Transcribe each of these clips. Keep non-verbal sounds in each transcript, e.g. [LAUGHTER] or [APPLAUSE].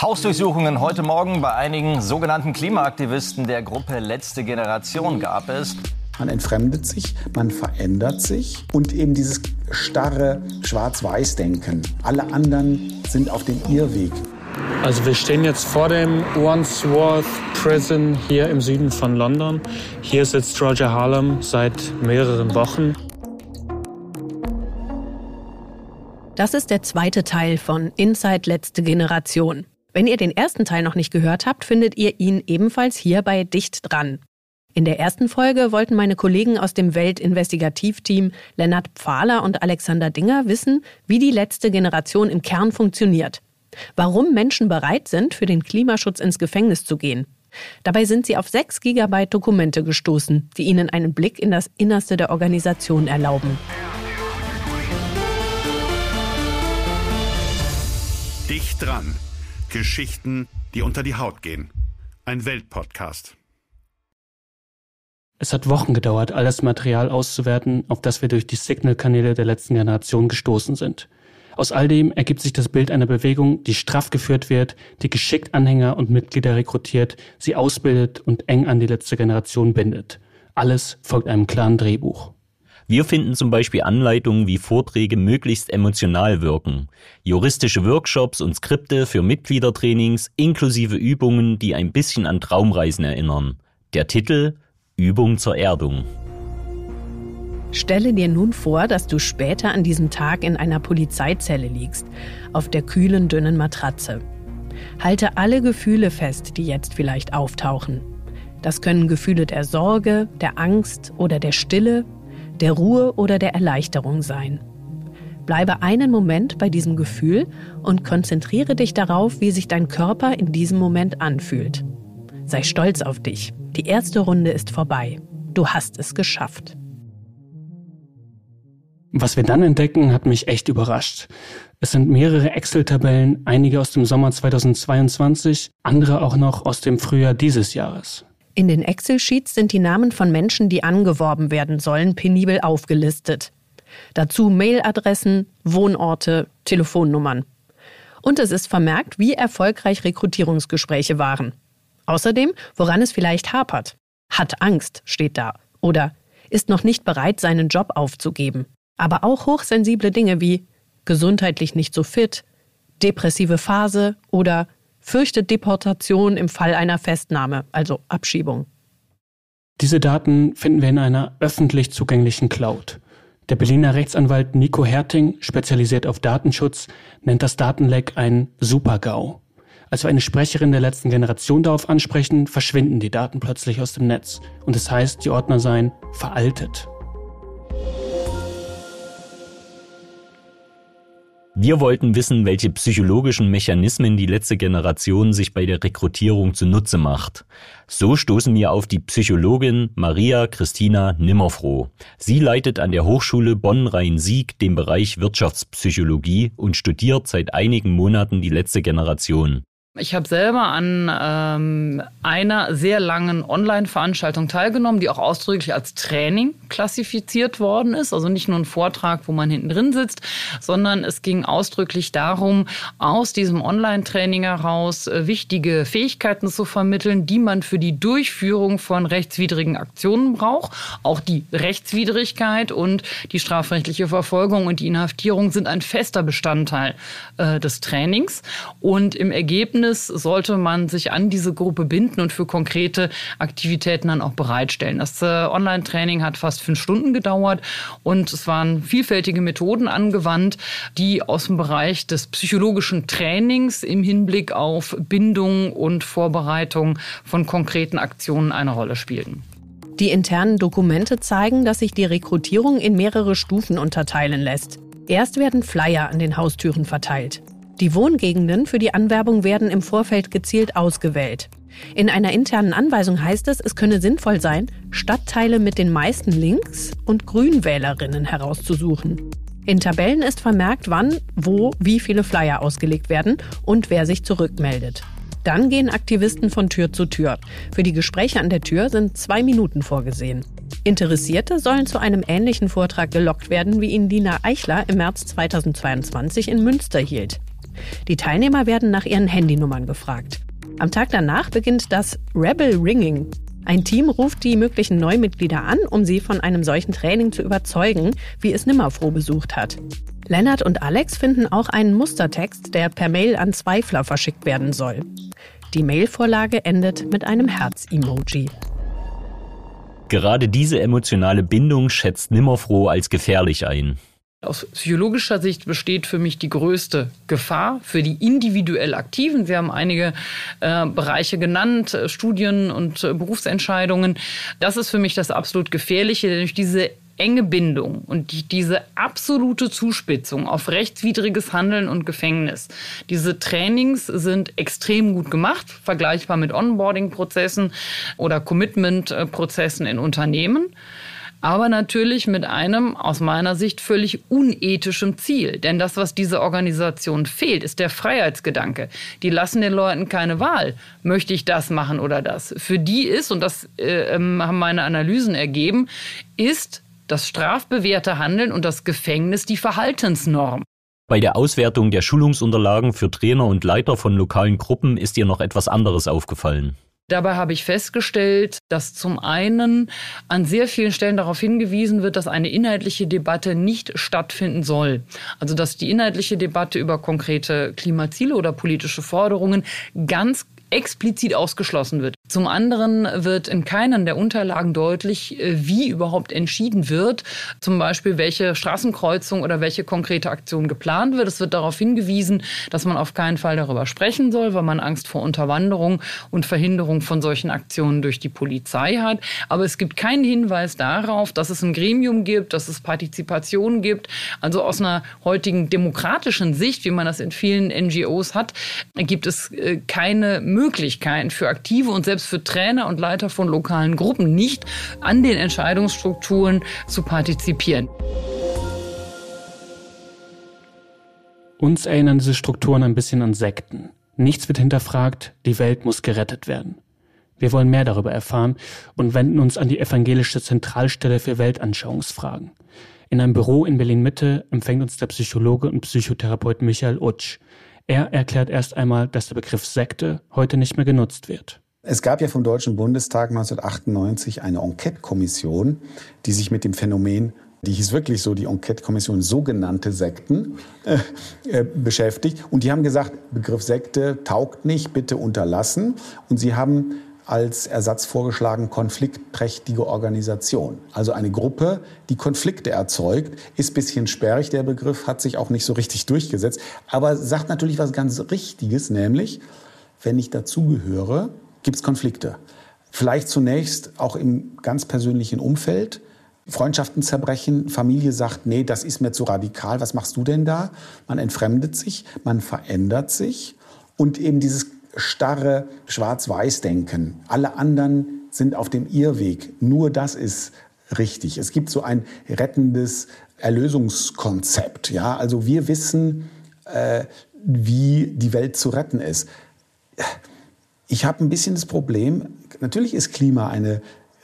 Hausdurchsuchungen heute Morgen bei einigen sogenannten Klimaaktivisten der Gruppe Letzte Generation gab es. Man entfremdet sich, man verändert sich und eben dieses starre Schwarz-Weiß-Denken. Alle anderen sind auf dem Irrweg. Also wir stehen jetzt vor dem Wandsworth Prison hier im Süden von London. Hier sitzt Roger Harlem seit mehreren Wochen. Das ist der zweite Teil von Inside Letzte Generation. Wenn ihr den ersten Teil noch nicht gehört habt, findet ihr ihn ebenfalls hier bei Dicht dran. In der ersten Folge wollten meine Kollegen aus dem Weltinvestigativteam Lennart Pfahler und Alexander Dinger wissen, wie die letzte Generation im Kern funktioniert. Warum Menschen bereit sind, für den Klimaschutz ins Gefängnis zu gehen. Dabei sind sie auf 6 Gigabyte Dokumente gestoßen, die ihnen einen Blick in das Innerste der Organisation erlauben. Dicht dran. Geschichten, die unter die Haut gehen. Ein Weltpodcast. Es hat Wochen gedauert, all das Material auszuwerten, auf das wir durch die Signal-Kanäle der letzten Generation gestoßen sind. Aus all dem ergibt sich das Bild einer Bewegung, die straff geführt wird, die geschickt Anhänger und Mitglieder rekrutiert, sie ausbildet und eng an die letzte Generation bindet. Alles folgt einem klaren Drehbuch. Wir finden zum Beispiel Anleitungen, wie Vorträge möglichst emotional wirken, juristische Workshops und Skripte für Mitgliedertrainings inklusive Übungen, die ein bisschen an Traumreisen erinnern. Der Titel Übung zur Erdung. Stelle dir nun vor, dass du später an diesem Tag in einer Polizeizelle liegst, auf der kühlen, dünnen Matratze. Halte alle Gefühle fest, die jetzt vielleicht auftauchen. Das können Gefühle der Sorge, der Angst oder der Stille, der Ruhe oder der Erleichterung sein. Bleibe einen Moment bei diesem Gefühl und konzentriere dich darauf, wie sich dein Körper in diesem Moment anfühlt. Sei stolz auf dich. Die erste Runde ist vorbei. Du hast es geschafft. Was wir dann entdecken, hat mich echt überrascht. Es sind mehrere Excel-Tabellen, einige aus dem Sommer 2022, andere auch noch aus dem Frühjahr dieses Jahres. In den Excel-Sheets sind die Namen von Menschen, die angeworben werden sollen, penibel aufgelistet. Dazu Mailadressen, Wohnorte, Telefonnummern. Und es ist vermerkt, wie erfolgreich Rekrutierungsgespräche waren. Außerdem, woran es vielleicht hapert. Hat Angst, steht da. Oder ist noch nicht bereit, seinen Job aufzugeben. Aber auch hochsensible Dinge wie gesundheitlich nicht so fit, depressive Phase oder fürchtet Deportation im Fall einer Festnahme, also Abschiebung. Diese Daten finden wir in einer öffentlich zugänglichen Cloud. Der Berliner Rechtsanwalt Nico Herting, spezialisiert auf Datenschutz, nennt das Datenleck ein Super-GAU. Als wir eine Sprecherin der letzten Generation darauf ansprechen, verschwinden die Daten plötzlich aus dem Netz. Und es das heißt, die Ordner seien veraltet. Wir wollten wissen, welche psychologischen Mechanismen die letzte Generation sich bei der Rekrutierung zunutze macht. So stoßen wir auf die Psychologin Maria Christina Nimmerfroh. Sie leitet an der Hochschule Bonn-Rhein-Sieg den Bereich Wirtschaftspsychologie und studiert seit einigen Monaten die letzte Generation. Ich habe selber an ähm, einer sehr langen Online-Veranstaltung teilgenommen, die auch ausdrücklich als Training klassifiziert worden ist. Also nicht nur ein Vortrag, wo man hinten drin sitzt, sondern es ging ausdrücklich darum, aus diesem Online-Training heraus äh, wichtige Fähigkeiten zu vermitteln, die man für die Durchführung von rechtswidrigen Aktionen braucht. Auch die Rechtswidrigkeit und die strafrechtliche Verfolgung und die Inhaftierung sind ein fester Bestandteil äh, des Trainings. Und im Ergebnis Ergebnis sollte man sich an diese Gruppe binden und für konkrete Aktivitäten dann auch bereitstellen. Das äh, Online-Training hat fast fünf Stunden gedauert und es waren vielfältige Methoden angewandt, die aus dem Bereich des psychologischen Trainings im Hinblick auf Bindung und Vorbereitung von konkreten Aktionen eine Rolle spielten. Die internen Dokumente zeigen, dass sich die Rekrutierung in mehrere Stufen unterteilen lässt. Erst werden Flyer an den Haustüren verteilt. Die Wohngegenden für die Anwerbung werden im Vorfeld gezielt ausgewählt. In einer internen Anweisung heißt es, es könne sinnvoll sein, Stadtteile mit den meisten Links und Grünwählerinnen herauszusuchen. In Tabellen ist vermerkt, wann, wo, wie viele Flyer ausgelegt werden und wer sich zurückmeldet. Dann gehen Aktivisten von Tür zu Tür. Für die Gespräche an der Tür sind zwei Minuten vorgesehen. Interessierte sollen zu einem ähnlichen Vortrag gelockt werden, wie ihn Lina Eichler im März 2022 in Münster hielt. Die Teilnehmer werden nach ihren Handynummern gefragt. Am Tag danach beginnt das Rebel Ringing. Ein Team ruft die möglichen Neumitglieder an, um sie von einem solchen Training zu überzeugen, wie es Nimmerfroh besucht hat. Lennart und Alex finden auch einen Mustertext, der per Mail an Zweifler verschickt werden soll. Die Mailvorlage endet mit einem Herz-Emoji. Gerade diese emotionale Bindung schätzt Nimmerfroh als gefährlich ein. Aus psychologischer Sicht besteht für mich die größte Gefahr für die individuell Aktiven. Sie haben einige äh, Bereiche genannt, äh, Studien und äh, Berufsentscheidungen. Das ist für mich das absolut Gefährliche, denn durch diese enge Bindung und die, diese absolute Zuspitzung auf rechtswidriges Handeln und Gefängnis. Diese Trainings sind extrem gut gemacht, vergleichbar mit Onboarding-Prozessen oder Commitment-Prozessen in Unternehmen aber natürlich mit einem aus meiner Sicht völlig unethischem Ziel. Denn das, was dieser Organisation fehlt, ist der Freiheitsgedanke. Die lassen den Leuten keine Wahl. Möchte ich das machen oder das? Für die ist, und das äh, ähm, haben meine Analysen ergeben, ist das strafbewährte Handeln und das Gefängnis die Verhaltensnorm. Bei der Auswertung der Schulungsunterlagen für Trainer und Leiter von lokalen Gruppen ist dir noch etwas anderes aufgefallen. Dabei habe ich festgestellt, dass zum einen an sehr vielen Stellen darauf hingewiesen wird, dass eine inhaltliche Debatte nicht stattfinden soll. Also dass die inhaltliche Debatte über konkrete Klimaziele oder politische Forderungen ganz explizit ausgeschlossen wird. Zum anderen wird in keinen der Unterlagen deutlich, äh, wie überhaupt entschieden wird, zum Beispiel welche Straßenkreuzung oder welche konkrete Aktion geplant wird. Es wird darauf hingewiesen, dass man auf keinen Fall darüber sprechen soll, weil man Angst vor Unterwanderung und Verhinderung von solchen Aktionen durch die Polizei hat. Aber es gibt keinen Hinweis darauf, dass es ein Gremium gibt, dass es Partizipation gibt. Also aus einer heutigen demokratischen Sicht, wie man das in vielen NGOs hat, gibt es äh, keine Möglichkeiten für aktive und selbst für Trainer und Leiter von lokalen Gruppen nicht an den Entscheidungsstrukturen zu partizipieren. Uns erinnern diese Strukturen ein bisschen an Sekten. Nichts wird hinterfragt, die Welt muss gerettet werden. Wir wollen mehr darüber erfahren und wenden uns an die evangelische Zentralstelle für Weltanschauungsfragen. In einem Büro in Berlin Mitte empfängt uns der Psychologe und Psychotherapeut Michael Utsch. Er erklärt erst einmal, dass der Begriff Sekte heute nicht mehr genutzt wird. Es gab ja vom Deutschen Bundestag 1998 eine Enquete-Kommission, die sich mit dem Phänomen die hieß wirklich so, die Enquete-Kommission sogenannte Sekten, äh, äh, beschäftigt. Und die haben gesagt, Begriff Sekte taugt nicht, bitte unterlassen. Und sie haben als Ersatz vorgeschlagen, konfliktträchtige Organisation. Also eine Gruppe, die Konflikte erzeugt, ist bisschen sperrig, der Begriff, hat sich auch nicht so richtig durchgesetzt, aber sagt natürlich was ganz Richtiges, nämlich, wenn ich dazugehöre, gibt es Konflikte. Vielleicht zunächst auch im ganz persönlichen Umfeld. Freundschaften zerbrechen, Familie sagt, nee, das ist mir zu radikal, was machst du denn da? Man entfremdet sich, man verändert sich und eben dieses starre Schwarz-Weiß-Denken. Alle anderen sind auf dem Irrweg, nur das ist richtig. Es gibt so ein rettendes Erlösungskonzept. Ja? Also wir wissen, äh, wie die Welt zu retten ist. Ich habe ein bisschen das Problem, natürlich ist Klima eine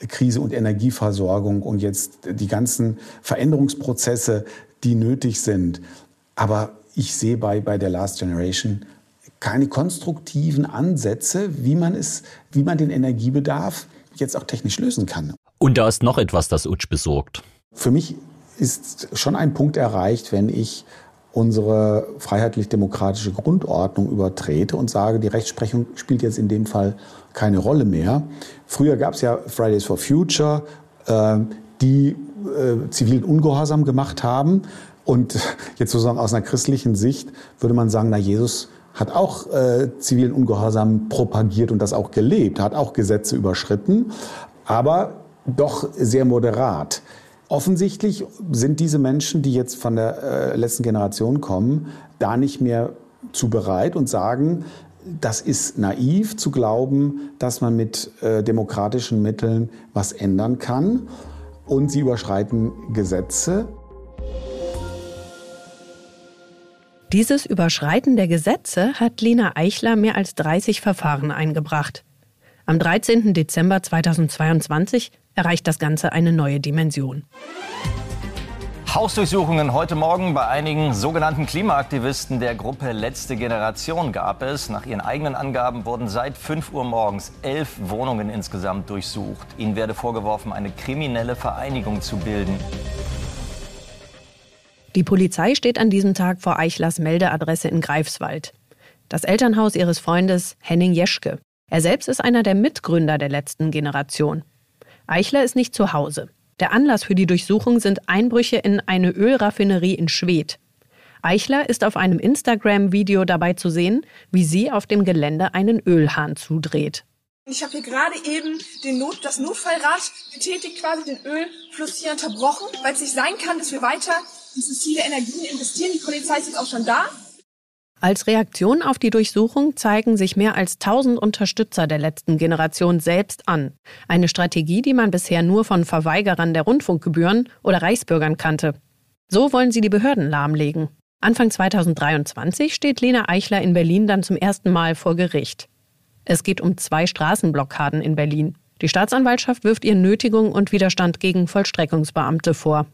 Krise und Energieversorgung und jetzt die ganzen Veränderungsprozesse, die nötig sind. Aber ich sehe bei, bei der Last Generation keine konstruktiven Ansätze, wie man es, wie man den Energiebedarf jetzt auch technisch lösen kann. Und da ist noch etwas, das Utsch besorgt. Für mich ist schon ein Punkt erreicht, wenn ich unsere freiheitlich-demokratische Grundordnung übertrete und sage, die Rechtsprechung spielt jetzt in dem Fall keine Rolle mehr. Früher gab es ja Fridays for Future, äh, die äh, zivilen Ungehorsam gemacht haben. Und [LAUGHS] jetzt sozusagen aus einer christlichen Sicht würde man sagen, na Jesus hat auch äh, zivilen Ungehorsam propagiert und das auch gelebt, hat auch Gesetze überschritten, aber doch sehr moderat. Offensichtlich sind diese Menschen, die jetzt von der äh, letzten Generation kommen, da nicht mehr zu bereit und sagen, das ist naiv zu glauben, dass man mit äh, demokratischen Mitteln was ändern kann. Und sie überschreiten Gesetze. Dieses Überschreiten der Gesetze hat Lena Eichler mehr als 30 Verfahren eingebracht. Am 13. Dezember 2022 erreicht das Ganze eine neue Dimension. Hausdurchsuchungen heute Morgen bei einigen sogenannten Klimaaktivisten der Gruppe Letzte Generation gab es. Nach ihren eigenen Angaben wurden seit 5 Uhr morgens elf Wohnungen insgesamt durchsucht. Ihnen werde vorgeworfen, eine kriminelle Vereinigung zu bilden. Die Polizei steht an diesem Tag vor Eichlers Meldeadresse in Greifswald. Das Elternhaus ihres Freundes Henning Jeschke. Er selbst ist einer der Mitgründer der letzten Generation. Eichler ist nicht zu Hause. Der Anlass für die Durchsuchung sind Einbrüche in eine Ölraffinerie in Schwedt. Eichler ist auf einem Instagram-Video dabei zu sehen, wie sie auf dem Gelände einen Ölhahn zudreht. Ich habe hier gerade eben den Not, das Notfallrad getätigt, quasi den Ölfluss hier unterbrochen, weil es nicht sein kann, dass wir weiter in fossile Energien investieren. Die Polizei ist jetzt auch schon da. Als Reaktion auf die Durchsuchung zeigen sich mehr als 1000 Unterstützer der letzten Generation selbst an. Eine Strategie, die man bisher nur von Verweigerern der Rundfunkgebühren oder Reichsbürgern kannte. So wollen sie die Behörden lahmlegen. Anfang 2023 steht Lena Eichler in Berlin dann zum ersten Mal vor Gericht. Es geht um zwei Straßenblockaden in Berlin. Die Staatsanwaltschaft wirft ihr Nötigung und Widerstand gegen Vollstreckungsbeamte vor.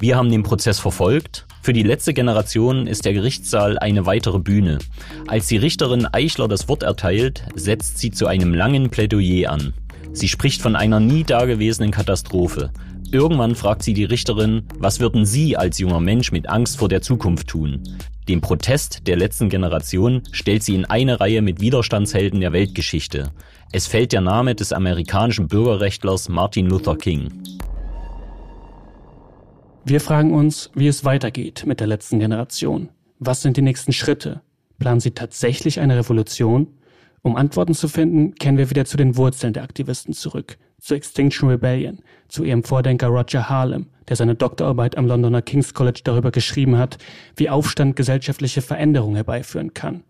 Wir haben den Prozess verfolgt. Für die letzte Generation ist der Gerichtssaal eine weitere Bühne. Als die Richterin Eichler das Wort erteilt, setzt sie zu einem langen Plädoyer an. Sie spricht von einer nie dagewesenen Katastrophe. Irgendwann fragt sie die Richterin, was würden Sie als junger Mensch mit Angst vor der Zukunft tun? Den Protest der letzten Generation stellt sie in eine Reihe mit Widerstandshelden der Weltgeschichte. Es fällt der Name des amerikanischen Bürgerrechtlers Martin Luther King. Wir fragen uns, wie es weitergeht mit der letzten Generation. Was sind die nächsten Schritte? Planen sie tatsächlich eine Revolution? Um Antworten zu finden, kehren wir wieder zu den Wurzeln der Aktivisten zurück, zu Extinction Rebellion, zu ihrem Vordenker Roger Harlem, der seine Doktorarbeit am Londoner King's College darüber geschrieben hat, wie Aufstand gesellschaftliche Veränderungen herbeiführen kann.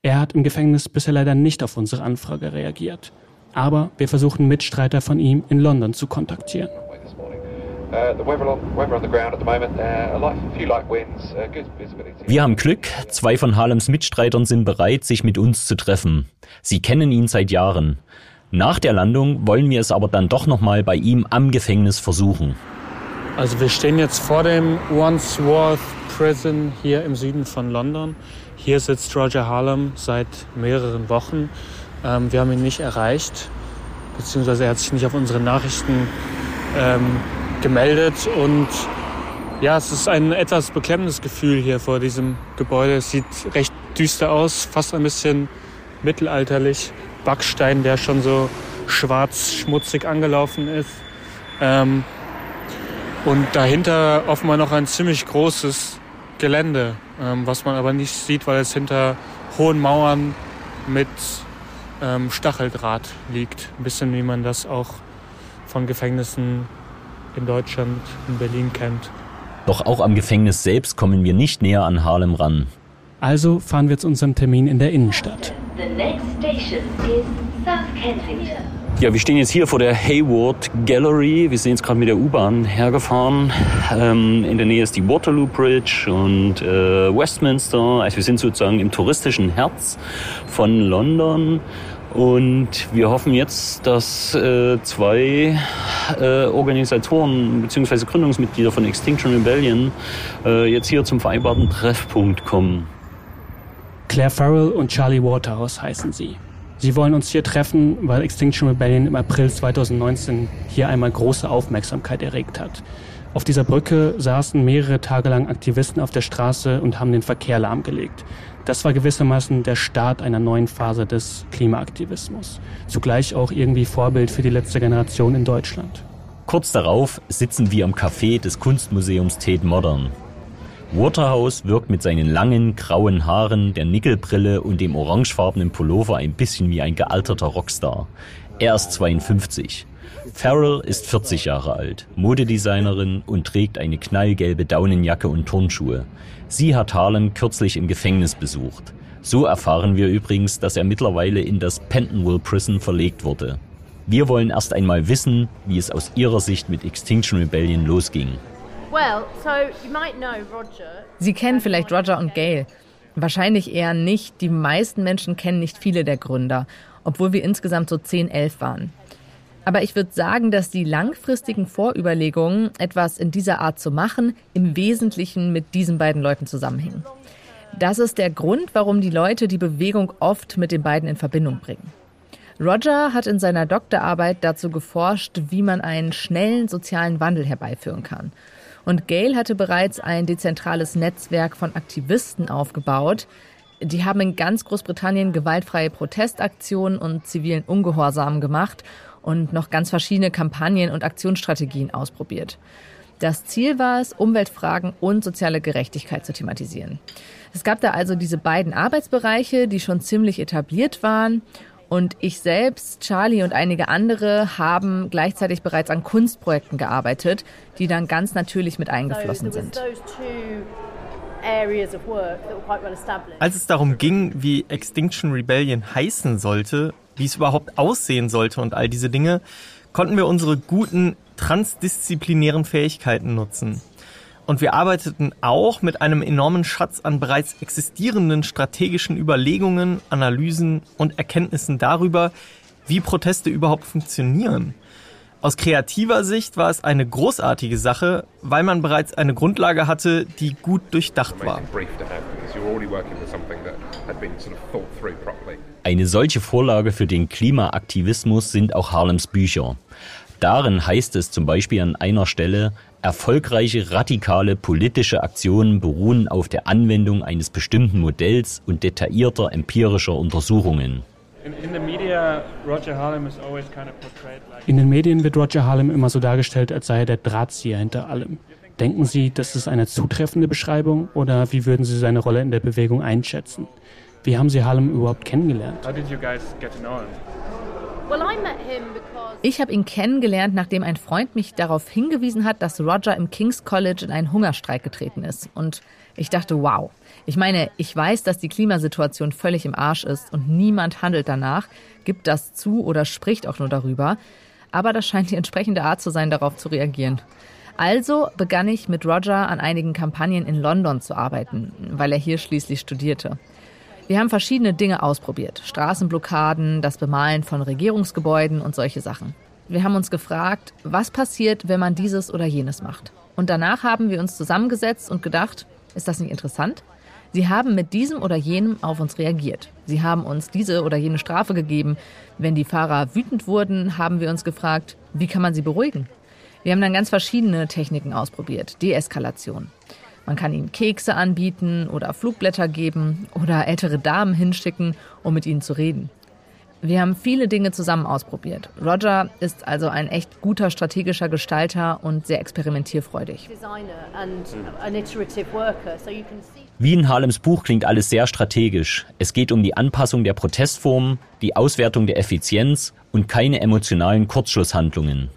Er hat im Gefängnis bisher leider nicht auf unsere Anfrage reagiert. Aber wir versuchen Mitstreiter von ihm in London zu kontaktieren. Wir haben Glück, zwei von Harlems Mitstreitern sind bereit, sich mit uns zu treffen. Sie kennen ihn seit Jahren. Nach der Landung wollen wir es aber dann doch nochmal bei ihm am Gefängnis versuchen. Also wir stehen jetzt vor dem Wandsworth Prison hier im Süden von London. Hier sitzt Roger Harlem seit mehreren Wochen. Ähm, wir haben ihn nicht erreicht, beziehungsweise er hat sich nicht auf unsere Nachrichten ähm, gemeldet und ja, es ist ein etwas beklemmendes Gefühl hier vor diesem Gebäude. Es sieht recht düster aus, fast ein bisschen mittelalterlich. Backstein, der schon so schwarz, schmutzig angelaufen ist. Ähm, und dahinter offenbar noch ein ziemlich großes Gelände, ähm, was man aber nicht sieht, weil es hinter hohen Mauern mit ähm, Stacheldraht liegt. Ein bisschen wie man das auch von Gefängnissen in Deutschland, in Berlin kennt. Doch auch am Gefängnis selbst kommen wir nicht näher an Harlem ran. Also fahren wir zu unserem Termin in der Innenstadt. Ja, wir stehen jetzt hier vor der Hayward Gallery. Wir sind jetzt gerade mit der U-Bahn hergefahren. Ähm, in der Nähe ist die Waterloo Bridge und äh, Westminster. Also wir sind sozusagen im touristischen Herz von London. Und wir hoffen jetzt, dass äh, zwei äh, Organisatoren bzw. Gründungsmitglieder von Extinction Rebellion äh, jetzt hier zum vereinbarten Treffpunkt kommen. Claire Farrell und Charlie Waterhouse heißen sie. Sie wollen uns hier treffen, weil Extinction Rebellion im April 2019 hier einmal große Aufmerksamkeit erregt hat. Auf dieser Brücke saßen mehrere Tage lang Aktivisten auf der Straße und haben den Verkehr lahmgelegt. Das war gewissermaßen der Start einer neuen Phase des Klimaaktivismus. Zugleich auch irgendwie Vorbild für die letzte Generation in Deutschland. Kurz darauf sitzen wir am Café des Kunstmuseums Tate Modern. Waterhouse wirkt mit seinen langen, grauen Haaren, der Nickelbrille und dem orangefarbenen Pullover ein bisschen wie ein gealterter Rockstar. Er ist 52. Farrell ist 40 Jahre alt, Modedesignerin und trägt eine knallgelbe Daunenjacke und Turnschuhe. Sie hat Harlem kürzlich im Gefängnis besucht. So erfahren wir übrigens, dass er mittlerweile in das Pentonville Prison verlegt wurde. Wir wollen erst einmal wissen, wie es aus ihrer Sicht mit Extinction Rebellion losging. Sie kennen vielleicht Roger und Gail. Wahrscheinlich eher nicht. Die meisten Menschen kennen nicht viele der Gründer, obwohl wir insgesamt so 10, 11 waren. Aber ich würde sagen, dass die langfristigen Vorüberlegungen, etwas in dieser Art zu machen, im Wesentlichen mit diesen beiden Leuten zusammenhängen. Das ist der Grund, warum die Leute die Bewegung oft mit den beiden in Verbindung bringen. Roger hat in seiner Doktorarbeit dazu geforscht, wie man einen schnellen sozialen Wandel herbeiführen kann. Und Gail hatte bereits ein dezentrales Netzwerk von Aktivisten aufgebaut. Die haben in ganz Großbritannien gewaltfreie Protestaktionen und zivilen Ungehorsam gemacht und noch ganz verschiedene Kampagnen und Aktionsstrategien ausprobiert. Das Ziel war es, Umweltfragen und soziale Gerechtigkeit zu thematisieren. Es gab da also diese beiden Arbeitsbereiche, die schon ziemlich etabliert waren und ich selbst, Charlie und einige andere haben gleichzeitig bereits an Kunstprojekten gearbeitet, die dann ganz natürlich mit eingeflossen sind. Als es darum ging, wie Extinction Rebellion heißen sollte, wie es überhaupt aussehen sollte und all diese Dinge, konnten wir unsere guten transdisziplinären Fähigkeiten nutzen. Und wir arbeiteten auch mit einem enormen Schatz an bereits existierenden strategischen Überlegungen, Analysen und Erkenntnissen darüber, wie Proteste überhaupt funktionieren. Aus kreativer Sicht war es eine großartige Sache, weil man bereits eine Grundlage hatte, die gut durchdacht war. Eine solche Vorlage für den Klimaaktivismus sind auch Harlems Bücher. Darin heißt es zum Beispiel an einer Stelle, erfolgreiche radikale politische Aktionen beruhen auf der Anwendung eines bestimmten Modells und detaillierter empirischer Untersuchungen. In den Medien wird Roger Harlem immer so dargestellt, als sei er der Drahtzieher hinter allem. Denken Sie, das ist eine zutreffende Beschreibung oder wie würden Sie seine Rolle in der Bewegung einschätzen? Wie haben Sie Harlem überhaupt kennengelernt? How did you guys get to know him? Ich habe ihn kennengelernt, nachdem ein Freund mich darauf hingewiesen hat, dass Roger im King's College in einen Hungerstreik getreten ist. Und ich dachte, wow. Ich meine, ich weiß, dass die Klimasituation völlig im Arsch ist und niemand handelt danach, gibt das zu oder spricht auch nur darüber. Aber das scheint die entsprechende Art zu sein, darauf zu reagieren. Also begann ich mit Roger an einigen Kampagnen in London zu arbeiten, weil er hier schließlich studierte. Wir haben verschiedene Dinge ausprobiert. Straßenblockaden, das Bemalen von Regierungsgebäuden und solche Sachen. Wir haben uns gefragt, was passiert, wenn man dieses oder jenes macht. Und danach haben wir uns zusammengesetzt und gedacht, ist das nicht interessant? Sie haben mit diesem oder jenem auf uns reagiert. Sie haben uns diese oder jene Strafe gegeben. Wenn die Fahrer wütend wurden, haben wir uns gefragt, wie kann man sie beruhigen? Wir haben dann ganz verschiedene Techniken ausprobiert. Deeskalation. Man kann ihnen Kekse anbieten oder Flugblätter geben oder ältere Damen hinschicken, um mit ihnen zu reden. Wir haben viele Dinge zusammen ausprobiert. Roger ist also ein echt guter strategischer Gestalter und sehr experimentierfreudig. Wie in Harlems Buch klingt alles sehr strategisch. Es geht um die Anpassung der Protestformen, die Auswertung der Effizienz und keine emotionalen Kurzschlusshandlungen.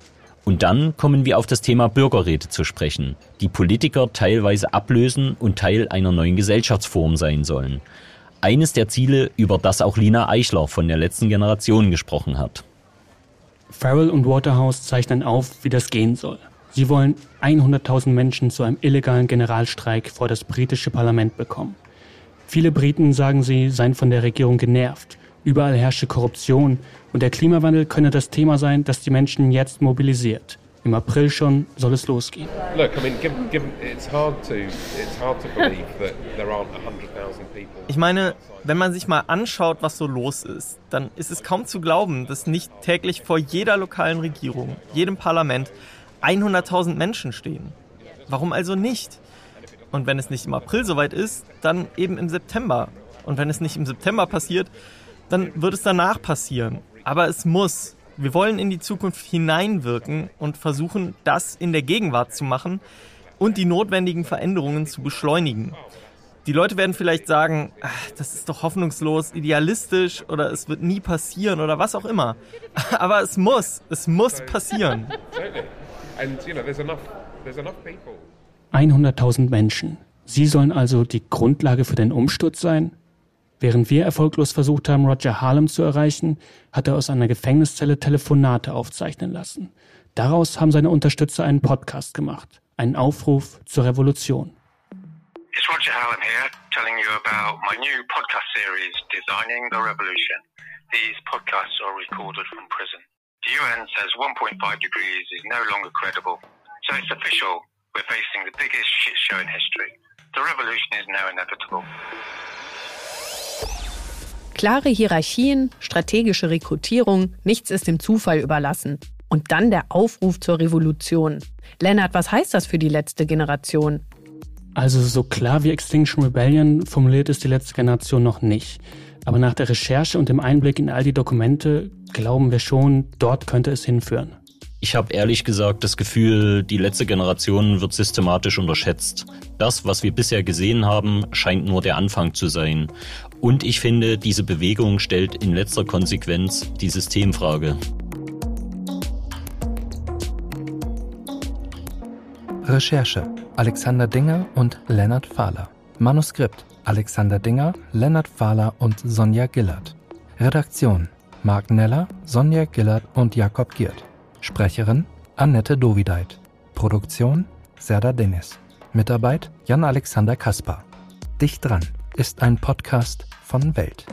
Und dann kommen wir auf das Thema Bürgerräte zu sprechen, die Politiker teilweise ablösen und Teil einer neuen Gesellschaftsform sein sollen. Eines der Ziele, über das auch Lina Eichler von der letzten Generation gesprochen hat. Farrell und Waterhouse zeichnen auf, wie das gehen soll. Sie wollen 100.000 Menschen zu einem illegalen Generalstreik vor das britische Parlament bekommen. Viele Briten, sagen sie, seien von der Regierung genervt. Überall herrsche Korruption und der Klimawandel könne das Thema sein, das die Menschen jetzt mobilisiert. Im April schon soll es losgehen. Ich meine, wenn man sich mal anschaut, was so los ist, dann ist es kaum zu glauben, dass nicht täglich vor jeder lokalen Regierung, jedem Parlament 100.000 Menschen stehen. Warum also nicht? Und wenn es nicht im April soweit ist, dann eben im September. Und wenn es nicht im September passiert, dann wird es danach passieren. Aber es muss. Wir wollen in die Zukunft hineinwirken und versuchen, das in der Gegenwart zu machen und die notwendigen Veränderungen zu beschleunigen. Die Leute werden vielleicht sagen, ach, das ist doch hoffnungslos, idealistisch oder es wird nie passieren oder was auch immer. [LAUGHS] Aber es muss, es muss passieren. 100.000 Menschen. Sie sollen also die Grundlage für den Umsturz sein? Während wir erfolglos versucht haben, Roger Harlem zu erreichen, hat er aus einer Gefängniszelle Telefonate aufzeichnen lassen. Daraus haben seine Unterstützer einen Podcast gemacht, einen Aufruf zur Revolution. It's Roger Harlem here, telling you about my new podcast series, Designing the Revolution. These podcasts are recorded from prison. The UN says 1.5 degrees is no longer credible. So it's official. We're facing the biggest shit show in history. The revolution is now inevitable. Klare Hierarchien, strategische Rekrutierung, nichts ist dem Zufall überlassen. Und dann der Aufruf zur Revolution. Lennart, was heißt das für die letzte Generation? Also so klar wie Extinction Rebellion formuliert es die letzte Generation noch nicht. Aber nach der Recherche und dem Einblick in all die Dokumente glauben wir schon, dort könnte es hinführen. Ich habe ehrlich gesagt das Gefühl, die letzte Generation wird systematisch unterschätzt. Das, was wir bisher gesehen haben, scheint nur der Anfang zu sein. Und ich finde, diese Bewegung stellt in letzter Konsequenz die Systemfrage. Recherche Alexander Dinger und Lennart Fahler. Manuskript Alexander Dinger, Lennart Fahler und Sonja Gillert. Redaktion Marc Neller, Sonja Gillert und Jakob Giert. Sprecherin Annette Dovideit. Produktion Serda Dennis. Mitarbeit Jan-Alexander Kaspar. Dicht dran ist ein Podcast von Welt.